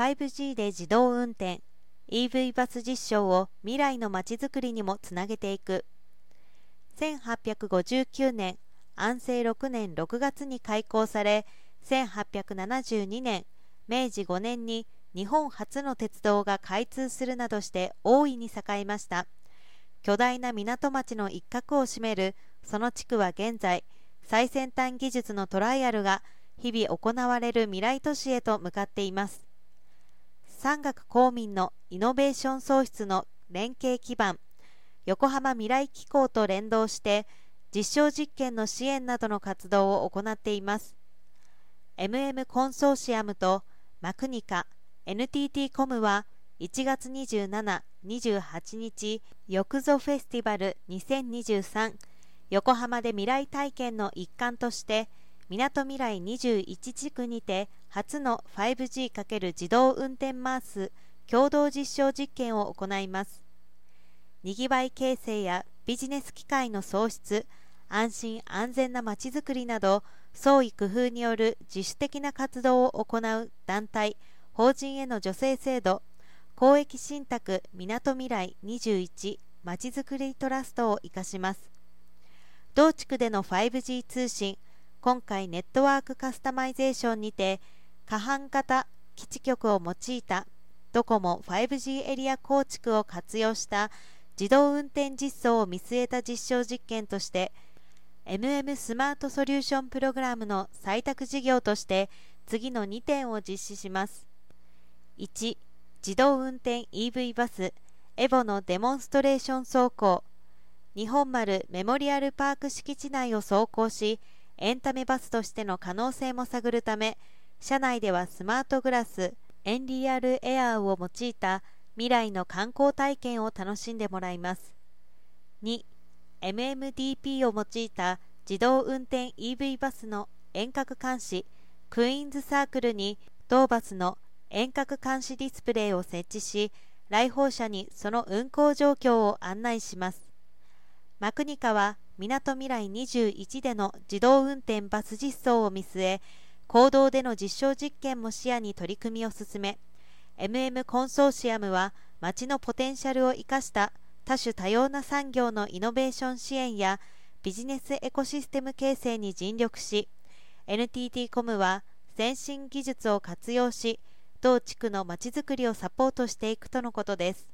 5G で自動運転 EV バス実証を未来のまちづくりにもつなげていく。1859年安政6年6月に開港され1872年明治5年に日本初の鉄道が開通するなどして大いに栄えました。巨大な港町の一角を占めるその地区は現在最先端技術のトライアルが日々行われる未来都市へと向かっています。産学公民のイノベーション創出の連携基盤横浜未来機構と連動して実証実験の支援などの活動を行っています。MM コンソーシアムとマクニカ NTT コムは1月27、28日よくぞフェスティバル2023横浜で未来体験の一環としてみなとみらい21地区にて初の 5G× 自動運転マース共同実証実験を行います。にぎわい形成やビジネス機会の創出安心安全なまちづくりなど創意工夫による自主的な活動を行う団体法人への助成制度公益信託みなとみらい21まちづくりトラストを生かします。同地区での 5G 通信今回ネットワークカスタマイゼーションにて可搬型基地局を用いたドコモ 5G エリア構築を活用した自動運転実装を見据えた実証実験として MM スマートソリューションプログラムの採択事業として次の2点を実施します。1自動運転 EV バスエボのデモンストレーション走行。日本丸メモリアルパーク敷地内を走行しエンタメバスとしての可能性も探るため車内ではスマートグラスエンリアルエアーを用いた未来の観光体験を楽しんでもらいます。2 MMDP を用いた自動運転 EV バスの遠隔監視クイーンズサークルに同バスの遠隔監視ディスプレイを設置し来訪者にその運行状況を案内します。マクニカはみなとみらい21での自動運転バス実装を見据え公道での実証実験も視野に取り組みを進め MM コンソーシアムは町のポテンシャルを生かした多種多様な産業のイノベーション支援やビジネスエコシステム形成に尽力し NTT コムは先進技術を活用し同地区のまちづくりをサポートしていくとのことです。